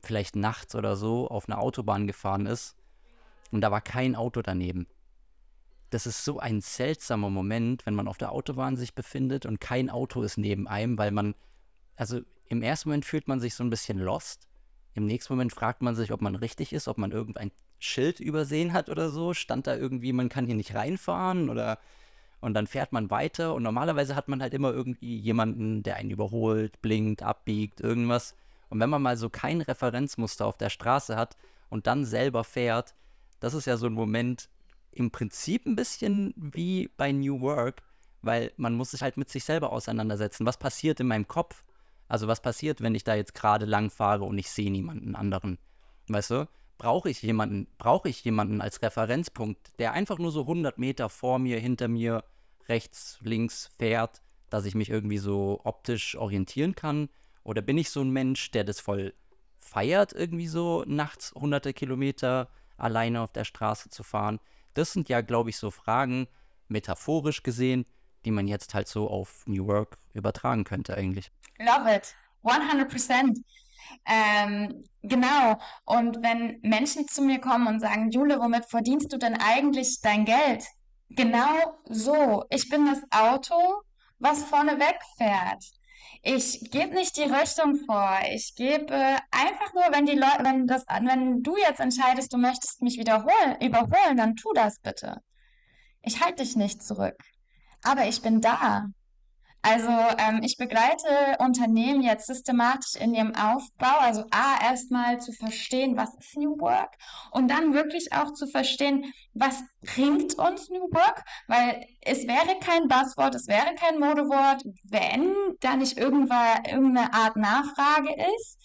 vielleicht nachts oder so auf einer Autobahn gefahren ist und da war kein Auto daneben das ist so ein seltsamer Moment, wenn man auf der Autobahn sich befindet und kein Auto ist neben einem, weil man, also im ersten Moment fühlt man sich so ein bisschen lost. Im nächsten Moment fragt man sich, ob man richtig ist, ob man irgendein Schild übersehen hat oder so. Stand da irgendwie, man kann hier nicht reinfahren oder und dann fährt man weiter und normalerweise hat man halt immer irgendwie jemanden, der einen überholt, blinkt, abbiegt, irgendwas. Und wenn man mal so kein Referenzmuster auf der Straße hat und dann selber fährt, das ist ja so ein Moment, im Prinzip ein bisschen wie bei New Work, weil man muss sich halt mit sich selber auseinandersetzen. Was passiert in meinem Kopf? Also was passiert, wenn ich da jetzt gerade lang fahre und ich sehe niemanden anderen? Weißt du? Brauche ich jemanden, brauche ich jemanden als Referenzpunkt, der einfach nur so 100 Meter vor mir, hinter mir, rechts, links fährt, dass ich mich irgendwie so optisch orientieren kann? Oder bin ich so ein Mensch, der das voll feiert, irgendwie so nachts hunderte Kilometer alleine auf der Straße zu fahren? Das sind ja, glaube ich, so Fragen, metaphorisch gesehen, die man jetzt halt so auf New Work übertragen könnte eigentlich. Love it. 100 Prozent. Ähm, genau. Und wenn Menschen zu mir kommen und sagen, Jule, womit verdienst du denn eigentlich dein Geld? Genau so. Ich bin das Auto, was vorne wegfährt. Ich gebe nicht die Richtung vor. Ich gebe einfach nur, wenn die Leute, wenn das, wenn du jetzt entscheidest, du möchtest mich wiederholen, überholen, dann tu das bitte. Ich halte dich nicht zurück. Aber ich bin da. Also ähm, ich begleite Unternehmen jetzt systematisch in ihrem Aufbau. Also A, erstmal zu verstehen, was ist New Work und dann wirklich auch zu verstehen, was bringt uns New Work, weil es wäre kein Buzzword, es wäre kein Modewort, wenn da nicht irgendeine Art Nachfrage ist.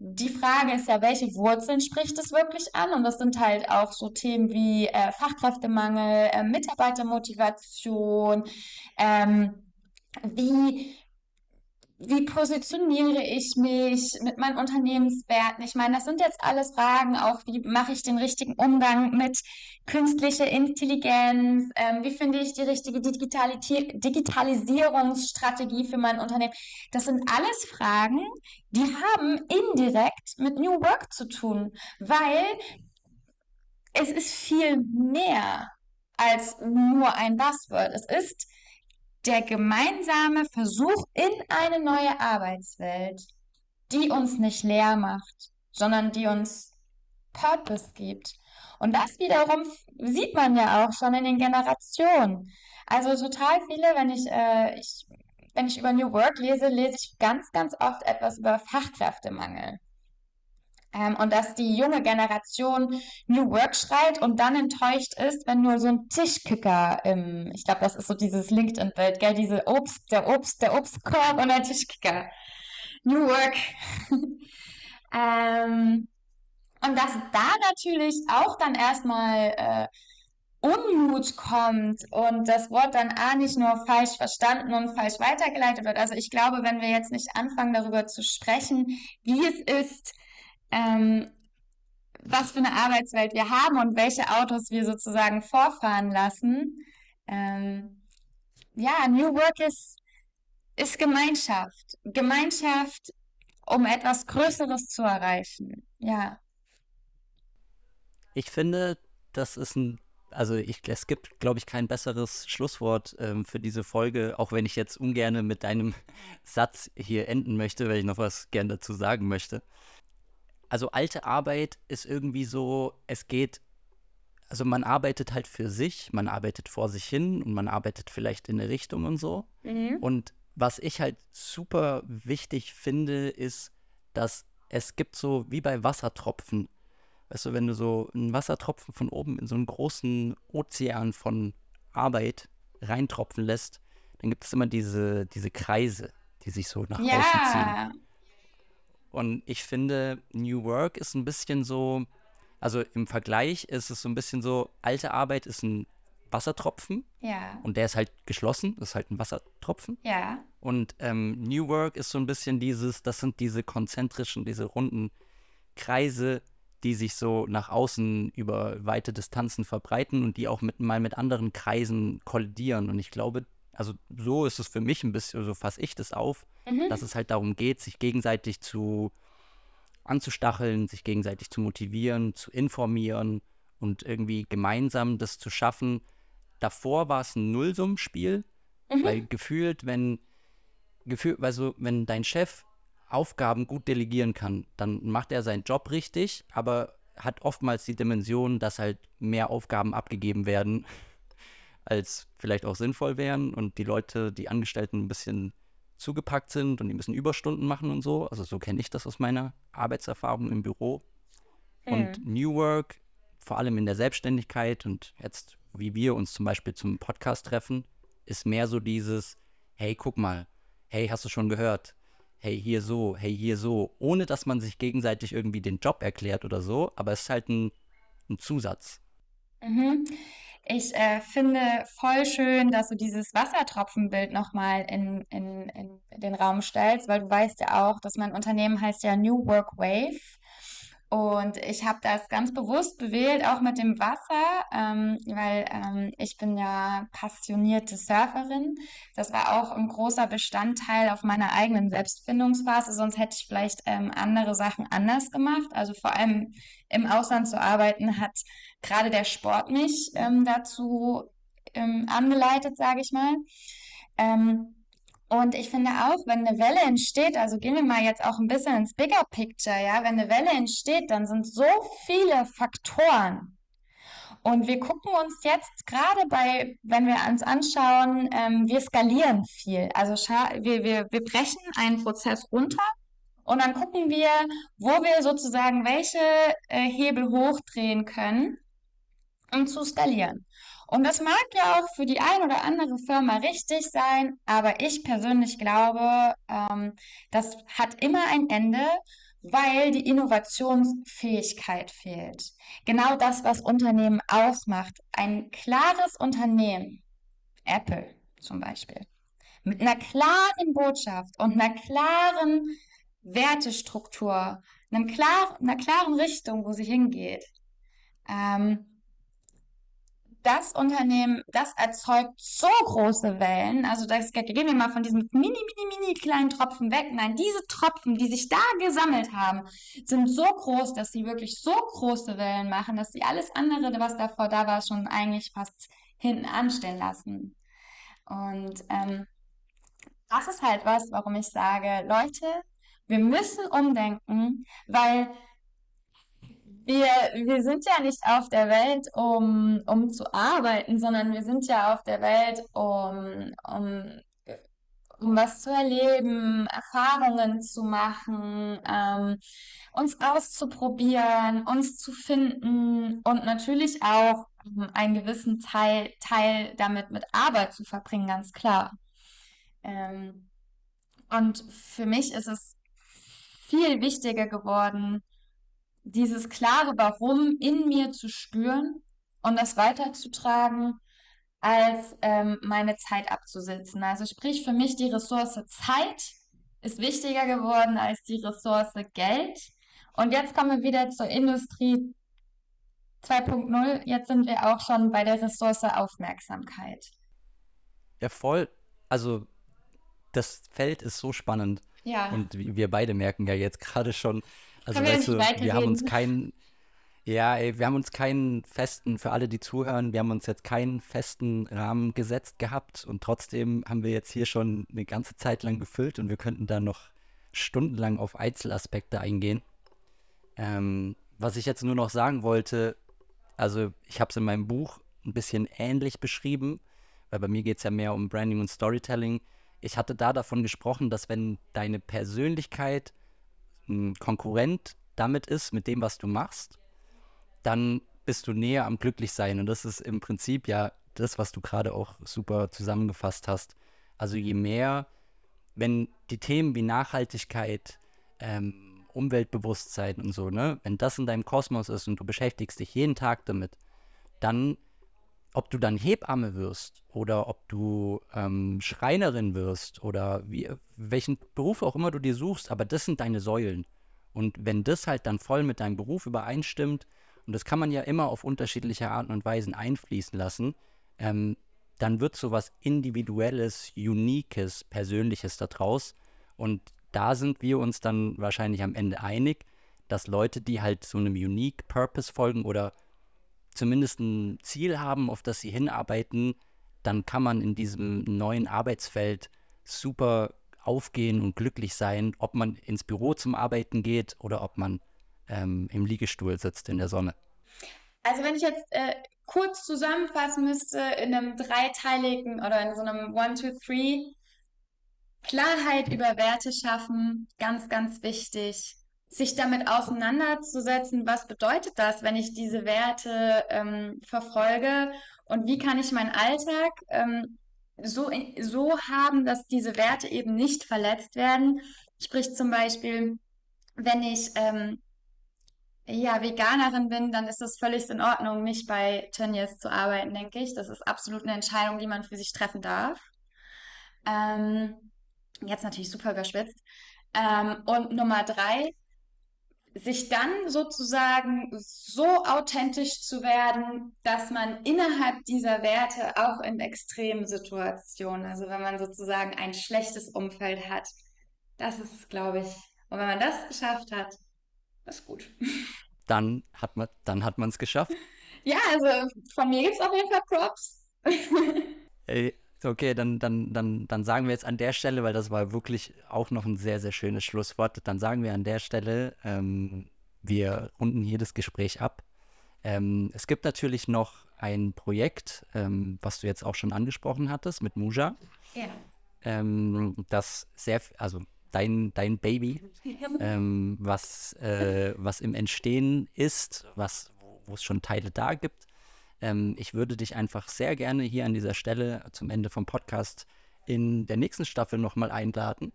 Die Frage ist ja, welche Wurzeln spricht es wirklich an? Und das sind halt auch so Themen wie äh, Fachkräftemangel, äh, Mitarbeitermotivation, ähm, wie, wie positioniere ich mich mit meinen Unternehmenswerten? Ich meine, das sind jetzt alles Fragen, auch wie mache ich den richtigen Umgang mit künstlicher Intelligenz? Ähm, wie finde ich die richtige Digitalisierungsstrategie für mein Unternehmen? Das sind alles Fragen, die haben indirekt mit New Work zu tun, weil es ist viel mehr als nur ein Buzzword. Es ist der gemeinsame Versuch in eine neue Arbeitswelt, die uns nicht leer macht, sondern die uns Purpose gibt. Und das wiederum sieht man ja auch schon in den Generationen. Also total viele, wenn ich, äh, ich, wenn ich über New Work lese, lese ich ganz, ganz oft etwas über Fachkräftemangel. Ähm, und dass die junge Generation New Work schreit und dann enttäuscht ist, wenn nur so ein Tischkicker im, ich glaube, das ist so dieses LinkedIn-Bild, gell, diese Obst, der Obst, der Obstkorb und der Tischkicker. New Work. <laughs> ähm, und dass da natürlich auch dann erstmal äh, Unmut kommt und das Wort dann A nicht nur falsch verstanden und falsch weitergeleitet wird. Also ich glaube, wenn wir jetzt nicht anfangen, darüber zu sprechen, wie es ist, ähm, was für eine Arbeitswelt wir haben und welche Autos wir sozusagen vorfahren lassen. Ähm, ja, New Work ist, ist Gemeinschaft. Gemeinschaft, um etwas Größeres zu erreichen. Ja. Ich finde, das ist ein, also ich, es gibt, glaube ich, kein besseres Schlusswort ähm, für diese Folge, auch wenn ich jetzt ungern mit deinem <laughs> Satz hier enden möchte, weil ich noch was gern dazu sagen möchte also alte Arbeit ist irgendwie so, es geht, also man arbeitet halt für sich, man arbeitet vor sich hin und man arbeitet vielleicht in eine Richtung und so. Mhm. Und was ich halt super wichtig finde, ist, dass es gibt so wie bei Wassertropfen. Weißt du, wenn du so einen Wassertropfen von oben in so einen großen Ozean von Arbeit reintropfen lässt, dann gibt es immer diese, diese Kreise, die sich so nach ja. außen ziehen. Und ich finde, New Work ist ein bisschen so, also im Vergleich ist es so ein bisschen so, alte Arbeit ist ein Wassertropfen. Ja. Und der ist halt geschlossen, das ist halt ein Wassertropfen. Ja. Und ähm, New Work ist so ein bisschen dieses, das sind diese konzentrischen, diese runden Kreise, die sich so nach außen über weite Distanzen verbreiten und die auch mit, mal mit anderen Kreisen kollidieren. Und ich glaube, also so ist es für mich ein bisschen, so fasse ich das auf, mhm. dass es halt darum geht, sich gegenseitig zu anzustacheln, sich gegenseitig zu motivieren, zu informieren und irgendwie gemeinsam das zu schaffen. Davor war es ein Nullsummenspiel, mhm. weil gefühlt, wenn gefühlt, also wenn dein Chef Aufgaben gut delegieren kann, dann macht er seinen Job richtig, aber hat oftmals die Dimension, dass halt mehr Aufgaben abgegeben werden als vielleicht auch sinnvoll wären und die Leute, die Angestellten ein bisschen zugepackt sind und die müssen Überstunden machen und so. Also so kenne ich das aus meiner Arbeitserfahrung im Büro. Mhm. Und New Work, vor allem in der Selbstständigkeit und jetzt, wie wir uns zum Beispiel zum Podcast treffen, ist mehr so dieses, hey, guck mal, hey, hast du schon gehört? Hey, hier so, hey, hier so, ohne dass man sich gegenseitig irgendwie den Job erklärt oder so, aber es ist halt ein, ein Zusatz. Mhm. Ich äh, finde voll schön, dass du dieses Wassertropfenbild nochmal in, in, in den Raum stellst, weil du weißt ja auch, dass mein Unternehmen heißt ja New Work Wave. Und ich habe das ganz bewusst bewählt, auch mit dem Wasser, ähm, weil ähm, ich bin ja passionierte Surferin. Das war auch ein großer Bestandteil auf meiner eigenen Selbstfindungsphase. Sonst hätte ich vielleicht ähm, andere Sachen anders gemacht. Also vor allem im Ausland zu arbeiten, hat gerade der Sport mich ähm, dazu ähm, angeleitet, sage ich mal. Ähm, und ich finde auch, wenn eine Welle entsteht, also gehen wir mal jetzt auch ein bisschen ins Bigger Picture, ja, wenn eine Welle entsteht, dann sind so viele Faktoren. Und wir gucken uns jetzt gerade bei, wenn wir uns anschauen, ähm, wir skalieren viel. Also wir, wir, wir brechen einen Prozess runter und dann gucken wir, wo wir sozusagen welche äh, Hebel hochdrehen können, um zu skalieren. Und das mag ja auch für die ein oder andere Firma richtig sein, aber ich persönlich glaube, ähm, das hat immer ein Ende, weil die Innovationsfähigkeit fehlt. Genau das, was Unternehmen ausmacht. Ein klares Unternehmen, Apple zum Beispiel, mit einer klaren Botschaft und einer klaren Wertestruktur, einem klar, einer klaren Richtung, wo sie hingeht. Ähm, das Unternehmen, das erzeugt so große Wellen. Also das gehen wir mal von diesem mini, mini, mini kleinen Tropfen weg. Nein, diese Tropfen, die sich da gesammelt haben, sind so groß, dass sie wirklich so große Wellen machen, dass sie alles andere, was davor da war, schon eigentlich fast hinten anstehen lassen. Und ähm, das ist halt was, warum ich sage, Leute, wir müssen umdenken, weil wir, wir sind ja nicht auf der Welt, um, um zu arbeiten, sondern wir sind ja auf der Welt, um, um, um was zu erleben, Erfahrungen zu machen, ähm, uns auszuprobieren, uns zu finden und natürlich auch einen gewissen Teil, Teil damit mit Arbeit zu verbringen, ganz klar. Ähm, und für mich ist es viel wichtiger geworden, dieses klare Warum in mir zu spüren und das weiterzutragen, als ähm, meine Zeit abzusitzen. Also sprich, für mich die Ressource Zeit ist wichtiger geworden als die Ressource Geld. Und jetzt kommen wir wieder zur Industrie 2.0. Jetzt sind wir auch schon bei der Ressource Aufmerksamkeit. Ja, voll. Also das Feld ist so spannend. Ja. Und wir beide merken ja jetzt gerade schon, also Können weißt wir du, wir haben uns keinen, ja, ey, wir haben uns keinen festen, für alle, die zuhören, wir haben uns jetzt keinen festen Rahmen gesetzt gehabt und trotzdem haben wir jetzt hier schon eine ganze Zeit lang gefüllt und wir könnten da noch stundenlang auf Einzelaspekte eingehen. Ähm, was ich jetzt nur noch sagen wollte, also ich habe es in meinem Buch ein bisschen ähnlich beschrieben, weil bei mir geht es ja mehr um Branding und Storytelling. Ich hatte da davon gesprochen, dass wenn deine Persönlichkeit Konkurrent damit ist, mit dem, was du machst, dann bist du näher am Glücklichsein. Und das ist im Prinzip ja das, was du gerade auch super zusammengefasst hast. Also je mehr, wenn die Themen wie Nachhaltigkeit, ähm, Umweltbewusstsein und so, ne, wenn das in deinem Kosmos ist und du beschäftigst dich jeden Tag damit, dann, ob du dann Hebamme wirst oder ob du ähm, Schreinerin wirst oder wie, welchen Beruf auch immer du dir suchst, aber das sind deine Säulen. Und wenn das halt dann voll mit deinem Beruf übereinstimmt, und das kann man ja immer auf unterschiedliche Arten und Weisen einfließen lassen, ähm, dann wird so was Individuelles, Uniques, Persönliches daraus. Und da sind wir uns dann wahrscheinlich am Ende einig, dass Leute, die halt so einem Unique Purpose folgen oder zumindest ein Ziel haben, auf das sie hinarbeiten, dann kann man in diesem neuen Arbeitsfeld super aufgehen und glücklich sein, ob man ins Büro zum Arbeiten geht oder ob man ähm, im Liegestuhl sitzt in der Sonne. Also wenn ich jetzt äh, kurz zusammenfassen müsste in einem dreiteiligen oder in so einem One, Two, Three, Klarheit über Werte schaffen, ganz, ganz wichtig. Sich damit auseinanderzusetzen, was bedeutet das, wenn ich diese Werte ähm, verfolge und wie kann ich meinen Alltag ähm, so, so haben, dass diese Werte eben nicht verletzt werden. Sprich zum Beispiel, wenn ich ähm, ja, Veganerin bin, dann ist es völlig in Ordnung, nicht bei Tönnies zu arbeiten, denke ich. Das ist absolut eine Entscheidung, die man für sich treffen darf. Ähm, jetzt natürlich super überschwitzt. Ähm, und Nummer drei, sich dann sozusagen so authentisch zu werden, dass man innerhalb dieser Werte auch in extremen Situationen, also wenn man sozusagen ein schlechtes Umfeld hat, das ist, glaube ich, und wenn man das geschafft hat, das ist gut. <laughs> Dann hat man dann hat man es geschafft. Ja, also von mir gibt es auf jeden Fall Props. <laughs> Ey, okay, dann, dann, dann, dann sagen wir jetzt an der Stelle, weil das war wirklich auch noch ein sehr, sehr schönes Schlusswort, dann sagen wir an der Stelle, ähm, wir runden hier das Gespräch ab. Ähm, es gibt natürlich noch ein Projekt, ähm, was du jetzt auch schon angesprochen hattest, mit Muja. Ja. Ähm, das sehr, also dein, dein Baby, ähm, was, äh, was im Entstehen ist, was, wo es schon Teile da gibt. Ähm, ich würde dich einfach sehr gerne hier an dieser Stelle zum Ende vom Podcast in der nächsten Staffel nochmal einladen.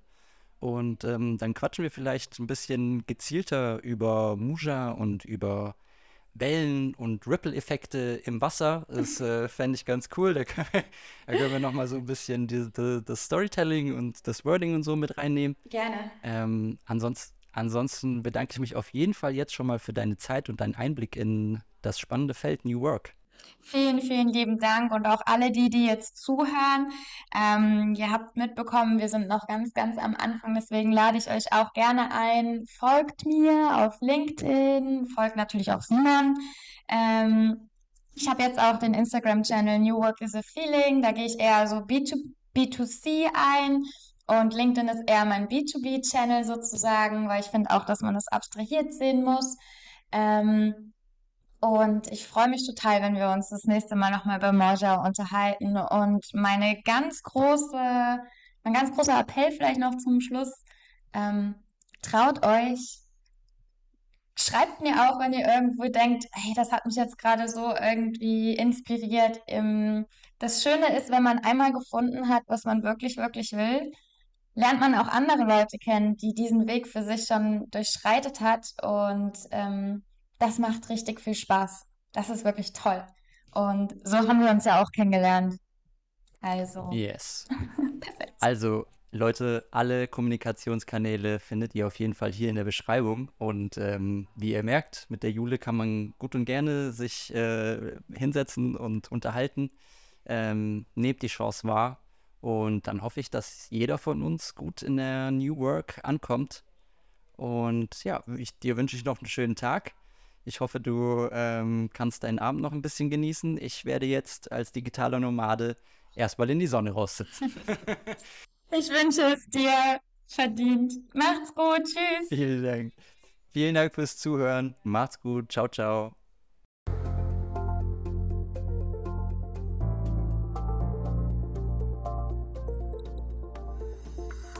Und ähm, dann quatschen wir vielleicht ein bisschen gezielter über Muja und über Wellen und Ripple-Effekte im Wasser. Das <laughs> äh, fände ich ganz cool. Da, können wir, da können wir nochmal so ein bisschen die, die, das Storytelling und das Wording und so mit reinnehmen. Gerne. Ähm, ansonsten, ansonsten bedanke ich mich auf jeden Fall jetzt schon mal für deine Zeit und deinen Einblick in das spannende Feld New Work. Vielen, vielen lieben Dank und auch alle die, die jetzt zuhören. Ähm, ihr habt mitbekommen, wir sind noch ganz, ganz am Anfang, deswegen lade ich euch auch gerne ein. Folgt mir auf LinkedIn, folgt natürlich auch Simon. Ähm, ich habe jetzt auch den Instagram-Channel New Work is a Feeling, da gehe ich eher so B2, B2C ein. Und LinkedIn ist eher mein B2B-Channel sozusagen, weil ich finde auch, dass man das abstrahiert sehen muss. Ähm, und ich freue mich total, wenn wir uns das nächste Mal nochmal bei Morja unterhalten. Und meine ganz große, mein ganz großer Appell vielleicht noch zum Schluss, ähm, traut euch, schreibt mir auch, wenn ihr irgendwo denkt, hey, das hat mich jetzt gerade so irgendwie inspiriert. Das Schöne ist, wenn man einmal gefunden hat, was man wirklich, wirklich will, lernt man auch andere Leute kennen, die diesen Weg für sich schon durchschreitet hat und ähm, das macht richtig viel Spaß. Das ist wirklich toll. Und so haben wir uns ja auch kennengelernt. Also. Yes. <laughs> Perfekt. Also, Leute, alle Kommunikationskanäle findet ihr auf jeden Fall hier in der Beschreibung. Und ähm, wie ihr merkt, mit der Jule kann man gut und gerne sich äh, hinsetzen und unterhalten. Ähm, nehmt die Chance wahr. Und dann hoffe ich, dass jeder von uns gut in der New Work ankommt. Und ja, ich, dir wünsche ich noch einen schönen Tag. Ich hoffe, du ähm, kannst deinen Abend noch ein bisschen genießen. Ich werde jetzt als digitaler Nomade erstmal in die Sonne raussitzen. <laughs> ich wünsche es dir verdient. Macht's gut. Tschüss. Vielen Dank. Vielen Dank fürs Zuhören. Macht's gut. Ciao, ciao.